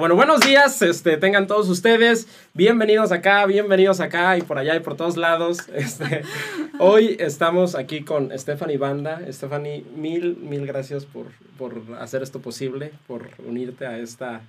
Bueno, buenos días, este, tengan todos ustedes, bienvenidos acá, bienvenidos acá y por allá y por todos lados. Este, hoy estamos aquí con Stephanie Banda. Stephanie, mil, mil gracias por, por hacer esto posible, por unirte a esta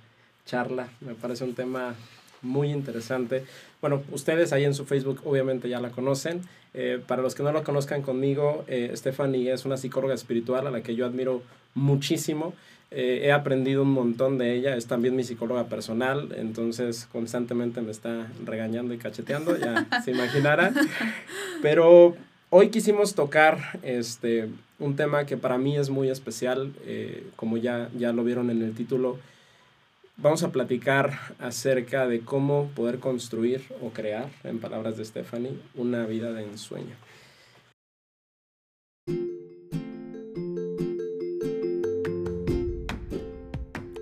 charla. Me parece un tema muy interesante. Bueno, ustedes ahí en su Facebook obviamente ya la conocen. Eh, para los que no la conozcan conmigo, eh, Stephanie es una psicóloga espiritual a la que yo admiro muchísimo. Eh, he aprendido un montón de ella, es también mi psicóloga personal, entonces constantemente me está regañando y cacheteando, ya se imaginarán. Pero hoy quisimos tocar este, un tema que para mí es muy especial, eh, como ya, ya lo vieron en el título. Vamos a platicar acerca de cómo poder construir o crear, en palabras de Stephanie, una vida de ensueño.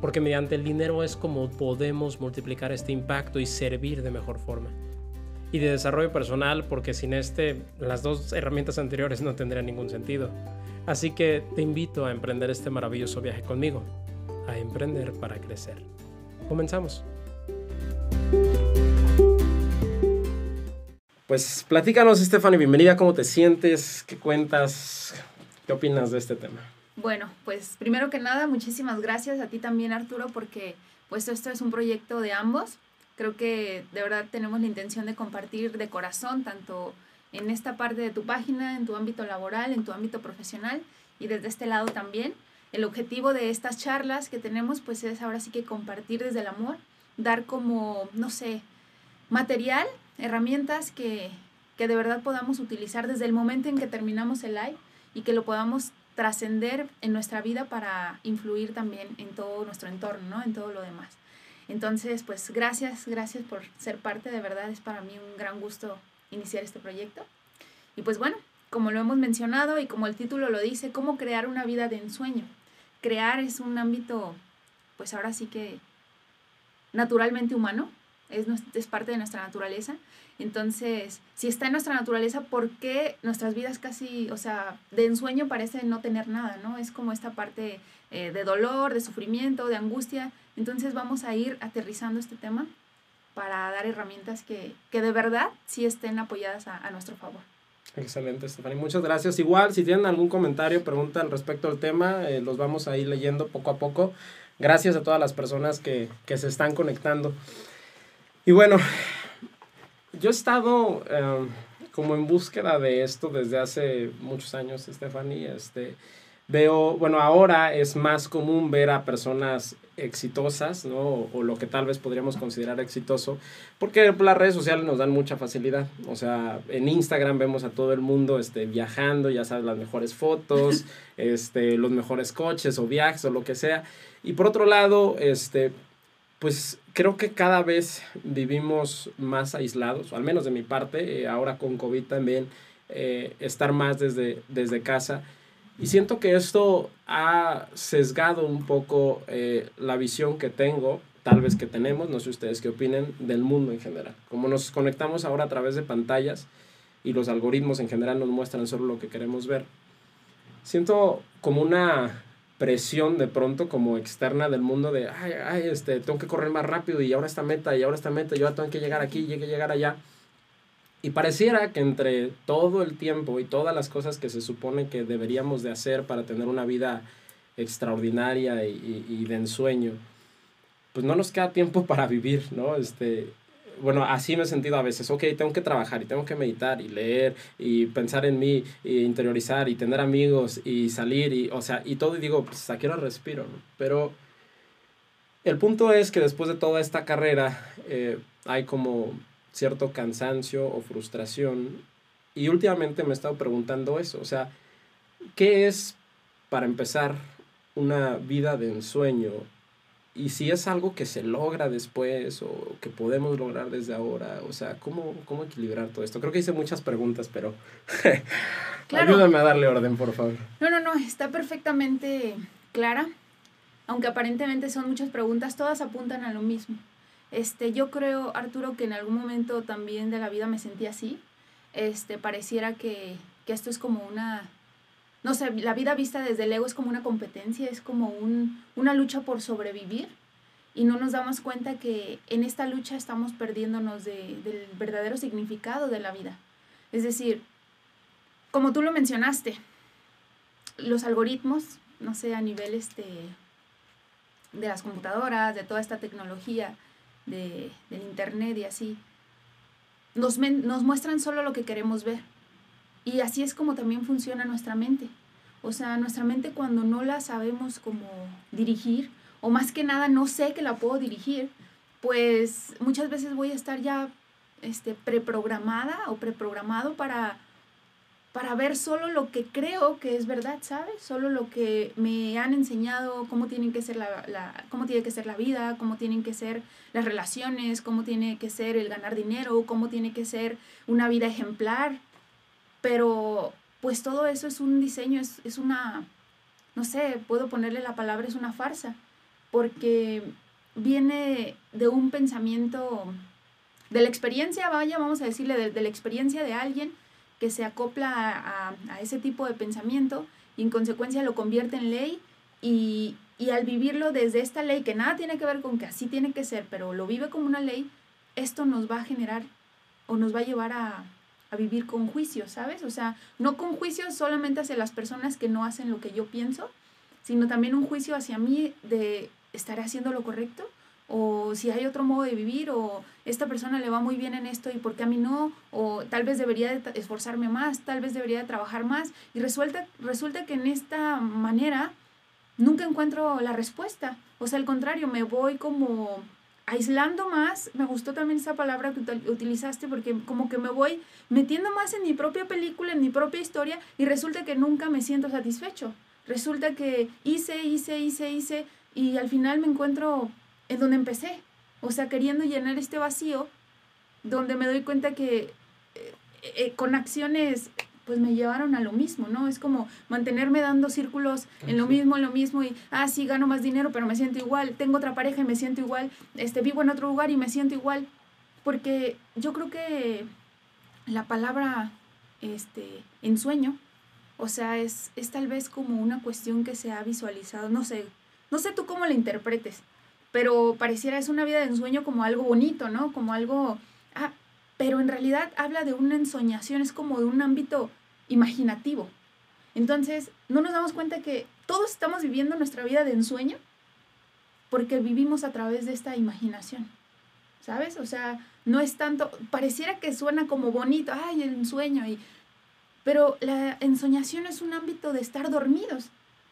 porque mediante el dinero es como podemos multiplicar este impacto y servir de mejor forma. Y de desarrollo personal, porque sin este, las dos herramientas anteriores no tendrían ningún sentido. Así que te invito a emprender este maravilloso viaje conmigo, a emprender para crecer. Comenzamos. Pues platícanos, Stephanie, bienvenida, ¿cómo te sientes? ¿Qué cuentas? ¿Qué opinas de este tema? Bueno, pues primero que nada, muchísimas gracias a ti también, Arturo, porque pues esto es un proyecto de ambos. Creo que de verdad tenemos la intención de compartir de corazón, tanto en esta parte de tu página, en tu ámbito laboral, en tu ámbito profesional y desde este lado también. El objetivo de estas charlas que tenemos pues es ahora sí que compartir desde el amor, dar como, no sé, material, herramientas que, que de verdad podamos utilizar desde el momento en que terminamos el live y que lo podamos trascender en nuestra vida para influir también en todo nuestro entorno, ¿no? En todo lo demás. Entonces, pues gracias, gracias por ser parte, de verdad es para mí un gran gusto iniciar este proyecto. Y pues bueno, como lo hemos mencionado y como el título lo dice, cómo crear una vida de ensueño. Crear es un ámbito, pues ahora sí que naturalmente humano, es, es parte de nuestra naturaleza entonces, si está en nuestra naturaleza, ¿por qué nuestras vidas casi, o sea, de ensueño parece no tener nada, ¿no? Es como esta parte eh, de dolor, de sufrimiento, de angustia. Entonces vamos a ir aterrizando este tema para dar herramientas que, que de verdad sí estén apoyadas a, a nuestro favor. Excelente, Stephanie. Muchas gracias. Igual, si tienen algún comentario, pregunta al respecto al tema, eh, los vamos a ir leyendo poco a poco. Gracias a todas las personas que, que se están conectando. Y bueno, yo he estado em, como en búsqueda de esto desde hace muchos años, Stephanie. Este, veo, bueno, ahora es más común ver a personas exitosas, ¿no? O, lo que tal vez podríamos considerar exitoso, porque las redes sociales nos dan mucha facilidad. O sea, en Instagram vemos a todo el mundo este, viajando, ya sabes, las mejores fotos, este, los mejores coches o viajes o lo que sea. Y por otro lado, este, pues creo que cada vez vivimos más aislados, al menos de mi parte, eh, ahora con COVID también, eh, estar más desde, desde casa. Y siento que esto ha sesgado un poco eh, la visión que tengo, tal vez que tenemos, no sé ustedes qué opinen, del mundo en general. Como nos conectamos ahora a través de pantallas y los algoritmos en general nos muestran solo lo que queremos ver, siento como una presión de pronto como externa del mundo de, ay, ay, este, tengo que correr más rápido y ahora esta meta y ahora esta meta, yo tengo que llegar aquí, llegue llegar allá. Y pareciera que entre todo el tiempo y todas las cosas que se supone que deberíamos de hacer para tener una vida extraordinaria y, y, y de ensueño, pues no nos queda tiempo para vivir, ¿no? Este, bueno, así me he sentido a veces, ok, tengo que trabajar y tengo que meditar y leer y pensar en mí y interiorizar y tener amigos y salir y, o sea, y todo y digo, pues aquí ahora respiro. Pero el punto es que después de toda esta carrera eh, hay como cierto cansancio o frustración y últimamente me he estado preguntando eso, o sea, ¿qué es para empezar una vida de ensueño y si es algo que se logra después o que podemos lograr desde ahora, o sea, ¿cómo, cómo equilibrar todo esto? Creo que hice muchas preguntas, pero ayúdame a darle orden, por favor. No, no, no, está perfectamente clara, aunque aparentemente son muchas preguntas, todas apuntan a lo mismo. Este, yo creo, Arturo, que en algún momento también de la vida me sentí así. Este, pareciera que, que esto es como una no sé, la vida vista desde el ego es como una competencia, es como un, una lucha por sobrevivir y no nos damos cuenta que en esta lucha estamos perdiéndonos de, del verdadero significado de la vida. Es decir, como tú lo mencionaste, los algoritmos, no sé, a nivel este, de las computadoras, de toda esta tecnología, de, del internet y así, nos, nos muestran solo lo que queremos ver. Y así es como también funciona nuestra mente. O sea, nuestra mente cuando no la sabemos como dirigir, o más que nada no sé que la puedo dirigir, pues muchas veces voy a estar ya este, preprogramada o preprogramado para, para ver solo lo que creo que es verdad, ¿sabes? Solo lo que me han enseñado, cómo, tienen que ser la, cómo tiene que ser la vida, cómo tienen que ser las relaciones, cómo tiene que ser el ganar dinero, cómo tiene que ser una vida ejemplar pero pues todo eso es un diseño, es, es una, no sé, puedo ponerle la palabra, es una farsa, porque viene de un pensamiento, de la experiencia, vaya, vamos a decirle, de, la experiencia de alguien que se acopla a, a, ese tipo de pensamiento y en consecuencia lo convierte en ley y, y al vivirlo desde esta ley, que nada tiene que ver con que así tiene que ser, pero lo vive como una ley, esto nos va a generar o nos va a llevar a, a vivir con juicio, ¿sabes? O sea, no con juicio solamente hacia las personas que no hacen lo que yo pienso, sino también un juicio hacia mí de estar haciendo lo correcto o si hay otro modo de vivir o esta persona le va muy bien en esto y por qué a mí no o tal vez debería de esforzarme más, tal vez debería de trabajar más. Y resulta resulta que en esta manera nunca encuentro la respuesta, o sea, al contrario, me voy como aislando más, me gustó también esa palabra que utilizaste porque como que me voy metiendo más en mi propia película, en mi propia historia y resulta que nunca me siento satisfecho. Resulta que hice, hice, hice, hice y al final me encuentro en donde empecé. O sea, queriendo llenar este vacío donde me doy cuenta que eh, eh, con acciones pues me llevaron a lo mismo, ¿no? Es como mantenerme dando círculos en lo mismo, en lo mismo y, ah, sí, gano más dinero, pero me siento igual, tengo otra pareja y me siento igual, este, vivo en otro lugar y me siento igual, porque yo creo que la palabra, este, ensueño, o sea, es, es tal vez como una cuestión que se ha visualizado, no sé, no sé tú cómo la interpretes, pero pareciera es una vida de ensueño como algo bonito, ¿no? Como algo, ah, pero en realidad habla de una ensoñación, es como de un ámbito imaginativo. Entonces, no nos damos cuenta que todos estamos viviendo nuestra vida de ensueño porque vivimos a través de esta imaginación. ¿Sabes? O sea, no es tanto, pareciera que suena como bonito, ay, el ensueño, y, pero la ensoñación es un ámbito de estar dormidos,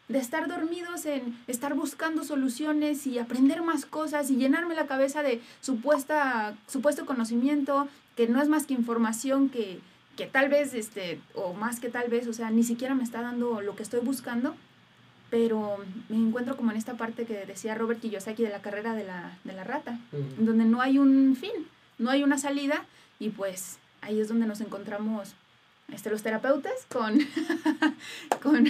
de estar dormidos en estar buscando soluciones y aprender más cosas y llenarme la cabeza de supuesta, supuesto conocimiento que no es más que información que, que tal vez, este, o más que tal vez, o sea, ni siquiera me está dando lo que estoy buscando, pero me encuentro como en esta parte que decía Robert Kiyosaki de la carrera de la, de la rata, donde no hay un fin, no hay una salida, y pues ahí es donde nos encontramos este, los terapeutas con, con,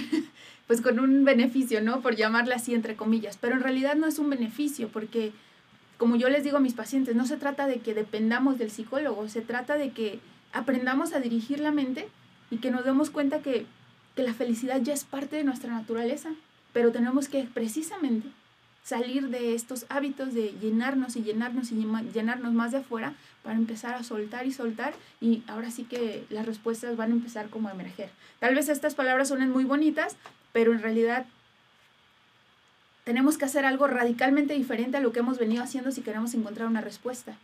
pues con un beneficio, ¿no? Por llamarle así entre comillas, pero en realidad no es un beneficio, porque como yo les digo a mis pacientes, no se trata de que dependamos del psicólogo, se trata de que aprendamos a dirigir la mente y que nos demos cuenta que, la felicidad ya es parte de nuestra naturaleza, pero tenemos que precisamente salir de estos hábitos de llenarnos y llenarnos y llenarnos más de afuera para empezar a soltar y soltar y ahora sí que las respuestas van a empezar como a emerger. Tal vez estas palabras suenen muy bonitas, pero en realidad tenemos que hacer algo radicalmente diferente a lo que hemos venido haciendo si queremos encontrar una respuesta.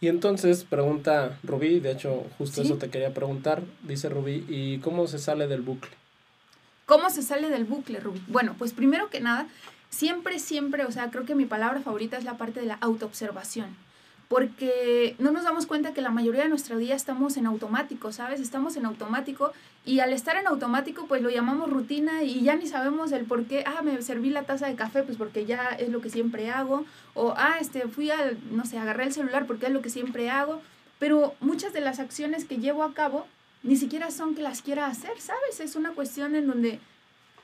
Y entonces pregunta Rubí, de hecho justo eso te quería preguntar, dice Rubí, ¿y cómo se sale del bucle? ¿Cómo se sale del bucle, Rubí? Bueno, pues primero que nada, siempre, siempre, o sea, creo que mi palabra favorita es la parte de la autoobservación. Porque no nos damos cuenta que la mayoría de nuestro día estamos en automático, ¿sabes? Estamos en automático y al estar en automático pues lo llamamos rutina y ya ni sabemos el por qué, ah, me serví la taza de café pues porque ya es lo que siempre hago, o ah, este, fui al, no sé, agarré el celular porque es lo que siempre hago, pero muchas de las acciones que llevo a cabo ni siquiera son que las quiera hacer, ¿sabes? Es una cuestión en donde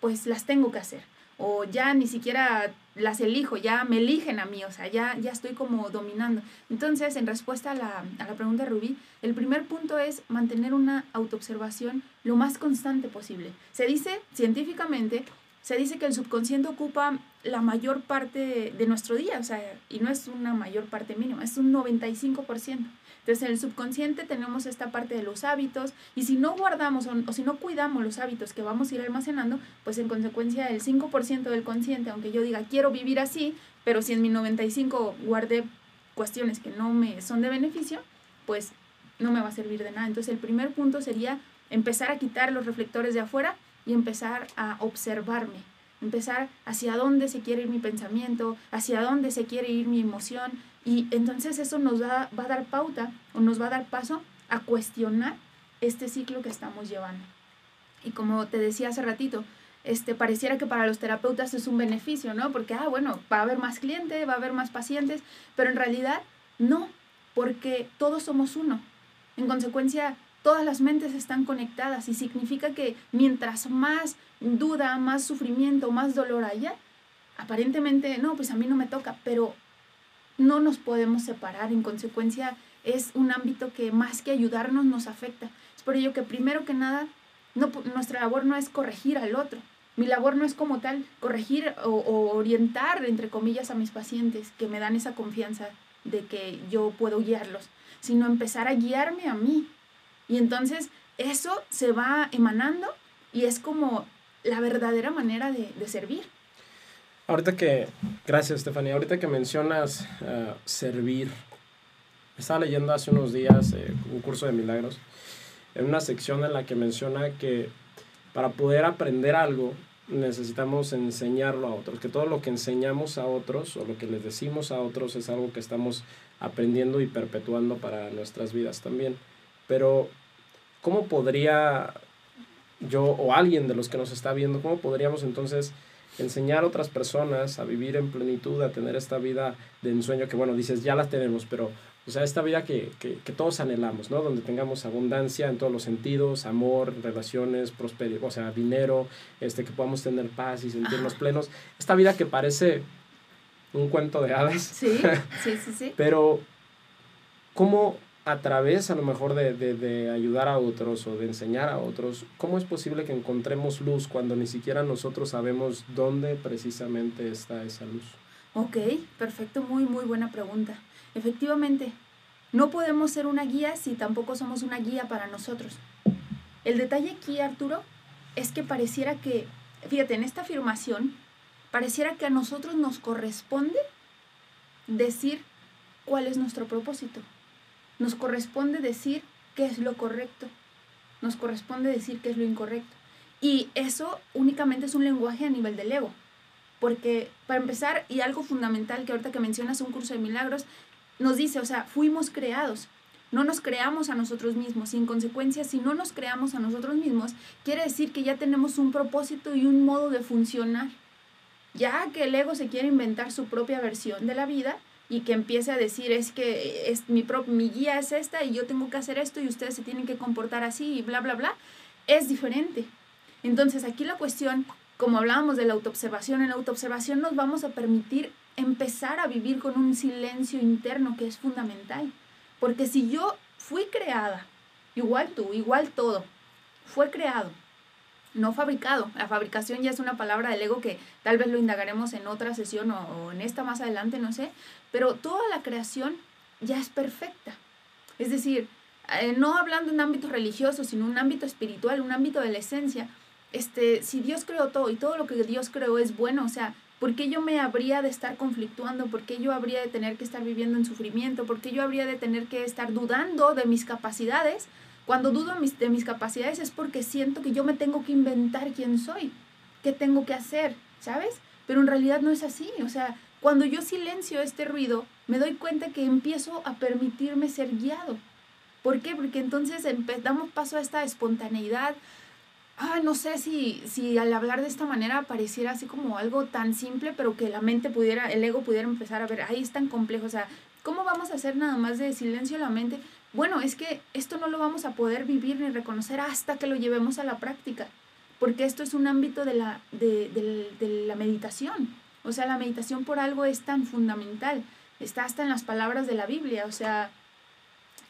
pues las tengo que hacer o ya ni siquiera las elijo, ya me eligen a mí, o sea, ya, ya estoy como dominando. Entonces, en respuesta a la, a la pregunta de Rubí, el primer punto es mantener una autoobservación lo más constante posible. Se dice científicamente, se dice que el subconsciente ocupa la mayor parte de nuestro día, o sea, y no es una mayor parte mínima, es un 95%. Entonces, en el subconsciente tenemos esta parte de los hábitos y si no guardamos o, si no cuidamos los hábitos que vamos a ir almacenando, pues en consecuencia el 5% del consciente, aunque yo diga quiero vivir así, pero si en mi 95 guardé cuestiones que no me son de beneficio, pues no me va a servir de nada. Entonces, el primer punto sería empezar a quitar los reflectores de afuera y empezar a observarme, empezar hacia dónde se quiere ir mi pensamiento, hacia dónde se quiere ir mi emoción, y entonces eso nos va, va a dar pauta o nos va a dar paso a cuestionar este ciclo que estamos llevando. Y como te decía hace ratito, este, pareciera que para los terapeutas es un beneficio, ¿no? Porque, ah, bueno, va a haber más clientes, va a haber más pacientes, pero en realidad no, porque todos somos uno. En consecuencia, todas las mentes están conectadas y significa que mientras más duda, más sufrimiento, más dolor haya, aparentemente, no, pues a mí no me toca, pero no nos podemos separar. En consecuencia, es un ámbito que más que ayudarnos nos afecta. Es por ello que primero que nada, nuestra labor no es corregir al otro. Mi labor no es como tal corregir o, orientar, entre comillas, a mis pacientes que me dan esa confianza de que yo puedo guiarlos, sino empezar a guiarme a mí. Y entonces eso se va emanando y es como la verdadera manera de servir. Ahorita que, gracias Estefanía, ahorita que mencionas uh, servir, estaba leyendo hace unos días eh, un curso de milagros, en una sección en la que menciona que para poder aprender algo necesitamos enseñarlo a otros, que todo lo que enseñamos a otros o lo que les decimos a otros es algo que estamos aprendiendo y perpetuando para nuestras vidas también. Pero, ¿cómo podría yo o alguien de los que nos está viendo, cómo podríamos entonces enseñar a otras personas a vivir en plenitud, a tener esta vida de ensueño que, bueno, dices, ya la tenemos, pero, o sea, esta vida que, que, que todos anhelamos, ¿no? Donde tengamos abundancia en todos los sentidos, amor, relaciones, prosperidad, o sea, dinero, este, que podamos tener paz y sentirnos plenos. Esta vida que parece un cuento de hadas. Sí, sí, sí, sí. pero, ¿cómo a través a lo mejor de, de, de, ayudar a otros o de enseñar a otros, ¿cómo es posible que encontremos luz cuando ni siquiera nosotros sabemos dónde precisamente está esa luz? Ok, perfecto, muy, muy buena pregunta. Efectivamente, no podemos ser una guía si tampoco somos una guía para nosotros. El detalle aquí, Arturo, es que pareciera que, fíjate, en esta afirmación, pareciera que a nosotros nos corresponde decir cuál es nuestro propósito nos corresponde decir qué es lo correcto, nos corresponde decir qué es lo incorrecto. Y eso únicamente es un lenguaje a nivel del ego. Porque para empezar, y algo fundamental que ahorita que mencionas un curso de milagros, nos dice, o sea, fuimos creados, no nos creamos a nosotros mismos. En consecuencia, si no nos creamos a nosotros mismos, quiere decir que ya tenemos un propósito y un modo de funcionar. Ya que el ego se quiere inventar su propia versión de la vida, y que empiece a decir es que es mi, mi guía es esta y yo tengo que hacer esto y ustedes se tienen que comportar así y bla, bla, bla, es diferente. Entonces aquí la cuestión, como hablábamos de la autoobservación, en la autoobservación nos vamos a permitir empezar a vivir con un silencio interno que es fundamental. Porque si yo fui creada, igual tú, igual todo, fue creado no fabricado. La fabricación ya es una palabra del ego que tal vez lo indagaremos en otra sesión o, en esta más adelante, no sé, pero toda la creación ya es perfecta. Es decir, eh, no hablando de un ámbito religioso, sino un ámbito espiritual, un ámbito de la esencia. Este, si Dios creó todo y todo lo que Dios creó es bueno, o sea, ¿por qué yo me habría de estar conflictuando? ¿Por qué yo habría de tener que estar viviendo en sufrimiento? ¿Por qué yo habría de tener que estar dudando de mis capacidades? Cuando dudo de mis capacidades es porque siento que yo me tengo que inventar quién soy, qué tengo que hacer, ¿sabes? Pero en realidad no es así. O sea, Cuando yo silencio este ruido, me doy cuenta que empiezo a permitirme ser guiado. ¿Por qué? Porque entonces damos paso a esta espontaneidad. Ah, no sé si, si al hablar de esta manera pareciera así como algo tan simple, pero que la mente pudiera, el ego pudiera empezar a ver, ahí es tan complejo. O sea, ¿cómo vamos a hacer nada más de silencio la mente? Bueno, es que esto no lo vamos a poder vivir ni reconocer hasta que lo llevemos a la práctica, porque esto es un ámbito de la, de, la meditación. O sea, la meditación por algo es tan fundamental. Está hasta en las palabras de la Biblia, o sea,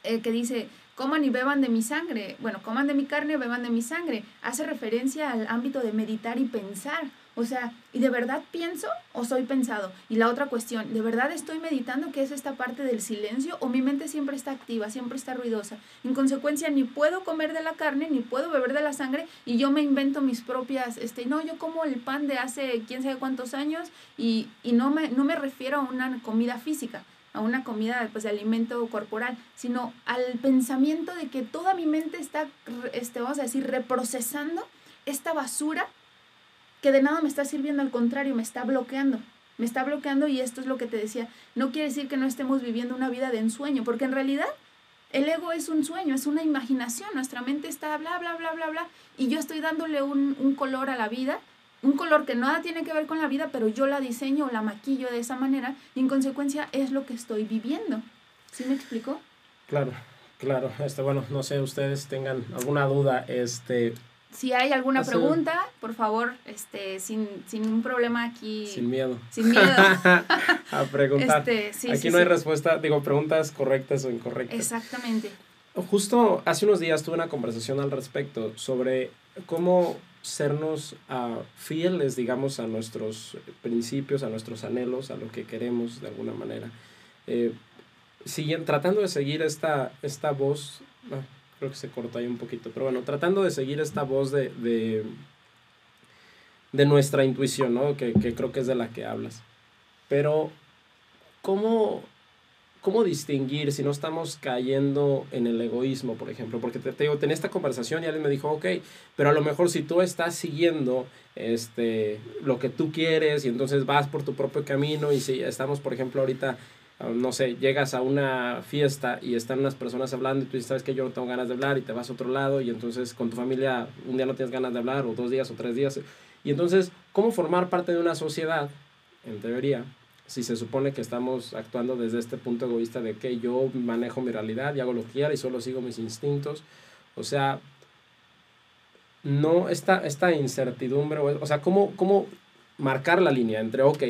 eh, que dice, coman y beban de mi sangre. Bueno, coman de mi carne, beban de mi sangre. Hace referencia al ámbito de meditar y pensar. O sea, ¿y de verdad pienso o soy pensado? Y la otra cuestión, ¿de verdad estoy meditando que es esta parte del silencio o mi mente siempre está activa, siempre está ruidosa? En consecuencia, ni puedo comer de la carne, ni puedo beber de la sangre y yo me invento mis propias, este, no, yo como el pan de hace quién sabe cuántos años y, y no, me, no me refiero a una comida física, a una comida pues, de alimento corporal, sino al pensamiento de que toda mi mente está, este, vamos a decir, reprocesando esta basura que de nada me está sirviendo, al contrario, me está bloqueando. Me está bloqueando y esto es lo que te decía. No quiere decir que no estemos viviendo una vida de ensueño, porque en realidad el ego es un sueño, es una imaginación. Nuestra mente está bla, bla, bla, bla, bla. Y yo estoy dándole un, color a la vida, un color que nada tiene que ver con la vida, pero yo la diseño o la maquillo de esa manera y en consecuencia es lo que estoy viviendo. ¿Sí me explico? Claro, claro. Este, bueno, no sé, ustedes tengan alguna duda, este, si hay alguna pregunta, por favor, este, sin, sin un problema aquí. Sin miedo. Sin miedo. a preguntar. Este, aquí no hay respuesta, digo, preguntas correctas o incorrectas. Exactamente. Justo hace unos días tuve una conversación al respecto sobre cómo sernos uh, fieles, digamos, a nuestros principios, a nuestros anhelos, a lo que queremos de alguna manera. Eh, siguen, tratando de seguir esta, esta voz, ah, creo que se cortó ahí un poquito, pero bueno, tratando de seguir esta voz de, de, de nuestra intuición, ¿no? Que, que, creo que es de la que hablas. Pero, ¿cómo, ¿cómo distinguir si no estamos cayendo en el egoísmo, por ejemplo? Porque te, digo, tenía esta conversación y alguien me dijo, ok, pero a lo mejor si tú estás siguiendo este, lo que tú quieres y entonces vas por tu propio camino y si estamos, por ejemplo, ahorita Ah, no sé, llegas a una fiesta y están unas personas hablando y tú dices, sabes que yo no tengo ganas de hablar y te vas a otro lado y entonces con tu familia un día no tienes ganas de hablar o dos días o tres días. Y entonces, ¿cómo formar parte de una sociedad, en teoría, si se supone que estamos actuando desde este punto egoísta de que yo manejo mi realidad y hago lo que quiera y solo sigo mis instintos? O sea, no, esta, esta incertidumbre, o sea, ¿cómo, ¿cómo marcar la línea entre, ok,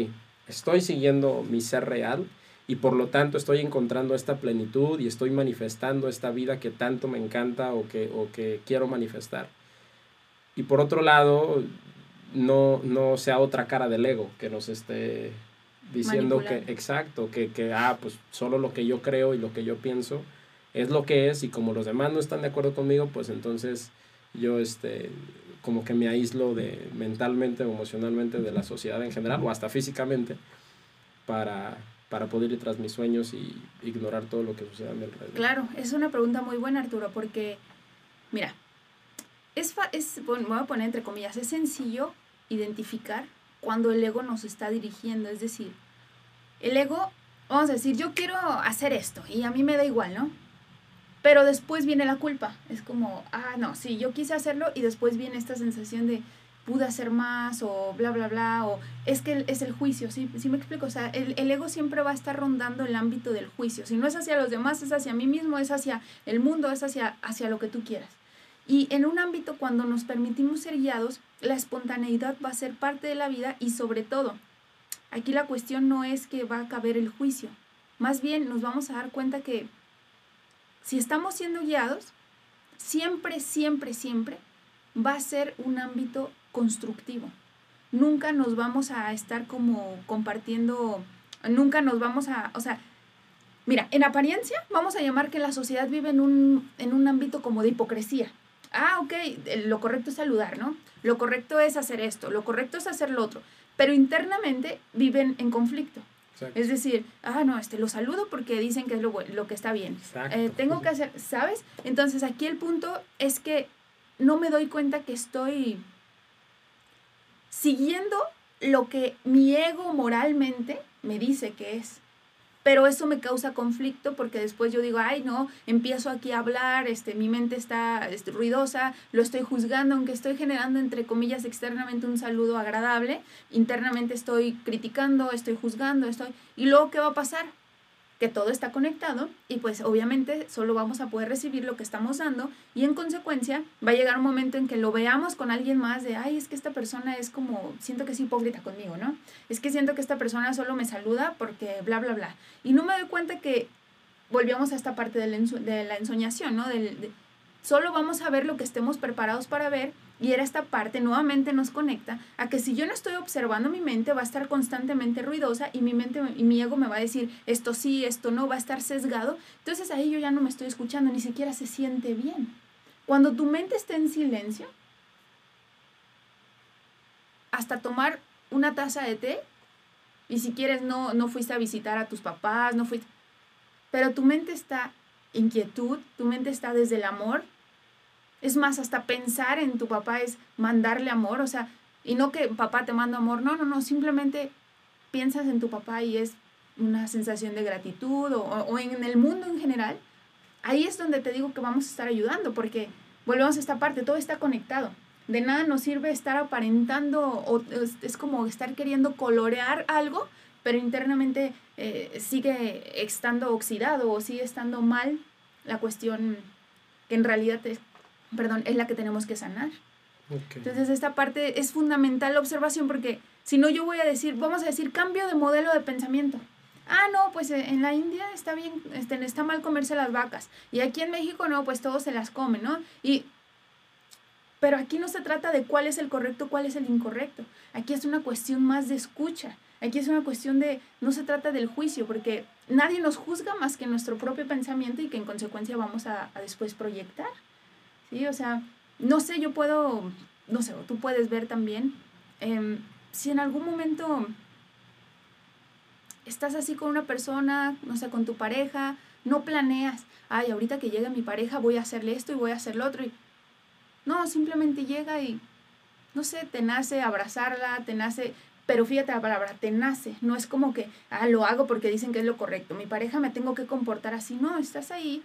estoy siguiendo mi ser real, y por lo tanto estoy encontrando esta plenitud y estoy manifestando esta vida que tanto me encanta o que, o que quiero manifestar. Y por otro lado, no, no sea otra cara del ego que nos esté diciendo que, exacto, que, que, ah, pues solo lo que yo creo y lo que yo pienso es lo que es y como los demás no están de acuerdo conmigo, pues entonces yo este, como que me aíslo de mentalmente o emocionalmente de la sociedad en general o hasta físicamente para, para poder ir tras mis sueños y ignorar todo lo que sucede a mi alrededor? Claro, es una pregunta muy buena, Arturo, porque, mira, es, es, me voy a poner entre comillas, es sencillo identificar cuando el ego nos está dirigiendo, es decir, el ego, vamos a decir, yo quiero hacer esto y a mí me da igual, ¿no? Pero después viene la culpa, es como, ah, no, sí, yo quise hacerlo y después viene esta sensación de, pude hacer más o bla, bla, bla, o es que es el juicio, ¿sí? ¿Sí me explico? O sea, el, el, ego siempre va a estar rondando el ámbito del juicio. Si no es hacia los demás, es hacia mí mismo, es hacia el mundo, es hacia, hacia lo que tú quieras. Y en un ámbito cuando nos permitimos ser guiados, la espontaneidad va a ser parte de la vida y sobre todo, aquí la cuestión no es que va a caber el juicio, más bien nos vamos a dar cuenta que si estamos siendo guiados, siempre, siempre, siempre va a ser un ámbito constructivo. Nunca nos vamos a estar como compartiendo, nunca nos vamos a, o sea, mira, en apariencia vamos a llamar que la sociedad vive en un, en un ámbito como de hipocresía. Ah, ok, lo correcto es saludar, ¿no? Lo correcto es hacer esto, lo correcto es hacer lo otro, pero internamente viven en conflicto. Es decir, ah, no, este, lo saludo porque dicen que es lo, lo que está bien. Eh, tengo que hacer, ¿sabes? Entonces aquí el punto es que no me doy cuenta que estoy siguiendo lo que mi ego moralmente me dice que es. Pero eso me causa conflicto porque después yo digo, ay, no, empiezo aquí a hablar, este, mi mente está este, ruidosa, lo estoy juzgando, aunque estoy generando, entre comillas, externamente un saludo agradable, internamente estoy criticando, estoy juzgando, estoy... ¿Y luego qué va a pasar? Que todo está conectado y pues obviamente solo vamos a poder recibir lo que estamos dando y en consecuencia va a llegar un momento en que lo veamos con alguien más de, ay, es que esta persona es como, siento que es hipócrita conmigo, ¿no? Es que siento que esta persona solo me saluda porque bla, bla, bla. Y no me doy cuenta que volvíamos a esta parte de la, ensoñación, ¿no? Del, solo vamos a ver lo que estemos preparados para ver y era esta parte, nuevamente nos conecta a que si yo no estoy observando mi mente, va a estar constantemente ruidosa y mi mente y mi ego me va a decir esto sí, esto no, va a estar sesgado. Entonces ahí yo ya no me estoy escuchando, ni siquiera se siente bien. Cuando tu mente está en silencio, hasta tomar una taza de té, y si quieres no, no fuiste a visitar a tus papás, no fuiste, pero tu mente está en quietud, tu mente está desde el amor, es más, hasta pensar en tu papá es mandarle amor, o sea, y no que papá te manda amor, no, no, no, simplemente piensas en tu papá y es una sensación de gratitud o, en el mundo en general. Ahí es donde te digo que vamos a estar ayudando, porque volvemos a esta parte, todo está conectado. De nada nos sirve estar aparentando o es, como estar queriendo colorear algo, pero internamente eh, sigue estando oxidado o sigue estando mal la cuestión que en realidad es perdón, es la que tenemos que sanar. Entonces esta parte es fundamental la observación porque si no yo voy a decir, vamos a decir cambio de modelo de pensamiento. Ah, no, pues eh, en la India está bien, este, está mal comerse las vacas. Y aquí en México no, pues todos se las comen, ¿no? Y, pero aquí no se trata de cuál es el correcto, cuál es el incorrecto. Aquí es una cuestión más de escucha. Aquí es una cuestión de, no se trata del juicio, porque nadie nos juzga más que nuestro propio pensamiento y que en consecuencia vamos a después proyectar. ¿Sí? O sea, no sé, yo puedo, no sé, tú puedes ver también, em, si en algún momento estás así con una persona, no sé, con tu pareja, no planeas, ay, ahorita que llegue mi pareja voy a hacerle esto y voy a hacer lo otro. Y, no, simplemente llega y, no sé, te nace abrazarla, te nace, pero fíjate la palabra, te nace, no es como que, ah, lo hago porque dicen que es lo correcto, mi pareja me tengo que comportar así, no, estás ahí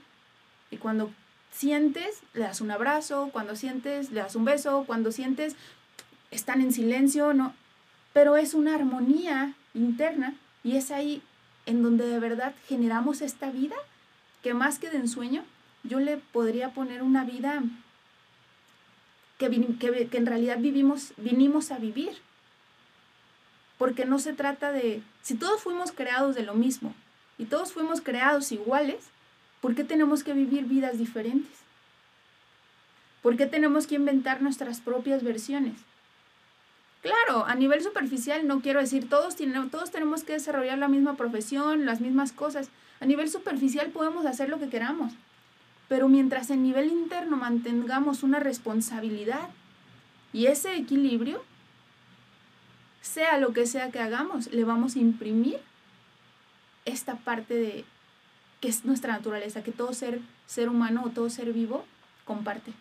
y cuando sientes, le das un abrazo, cuando sientes, le das un beso, cuando sientes, están en silencio, ¿no? Pero es una armonía interna y es ahí en donde de verdad generamos esta vida que más que de ensueño, yo le podría poner una vida que, que, en realidad vivimos, vinimos a vivir. Porque no se trata de, si todos fuimos creados de lo mismo y todos fuimos creados iguales, ¿Por qué tenemos que vivir vidas diferentes? ¿Por qué tenemos que inventar nuestras propias versiones? Claro, a nivel superficial no quiero decir todos, todos tenemos que desarrollar la misma profesión, las mismas cosas. A nivel superficial podemos hacer lo que queramos. Pero mientras en nivel interno mantengamos una responsabilidad y ese equilibrio, sea lo que sea que hagamos, le vamos a imprimir esta parte de que es nuestra naturaleza, que todo ser, ser humano o todo ser vivo comparte.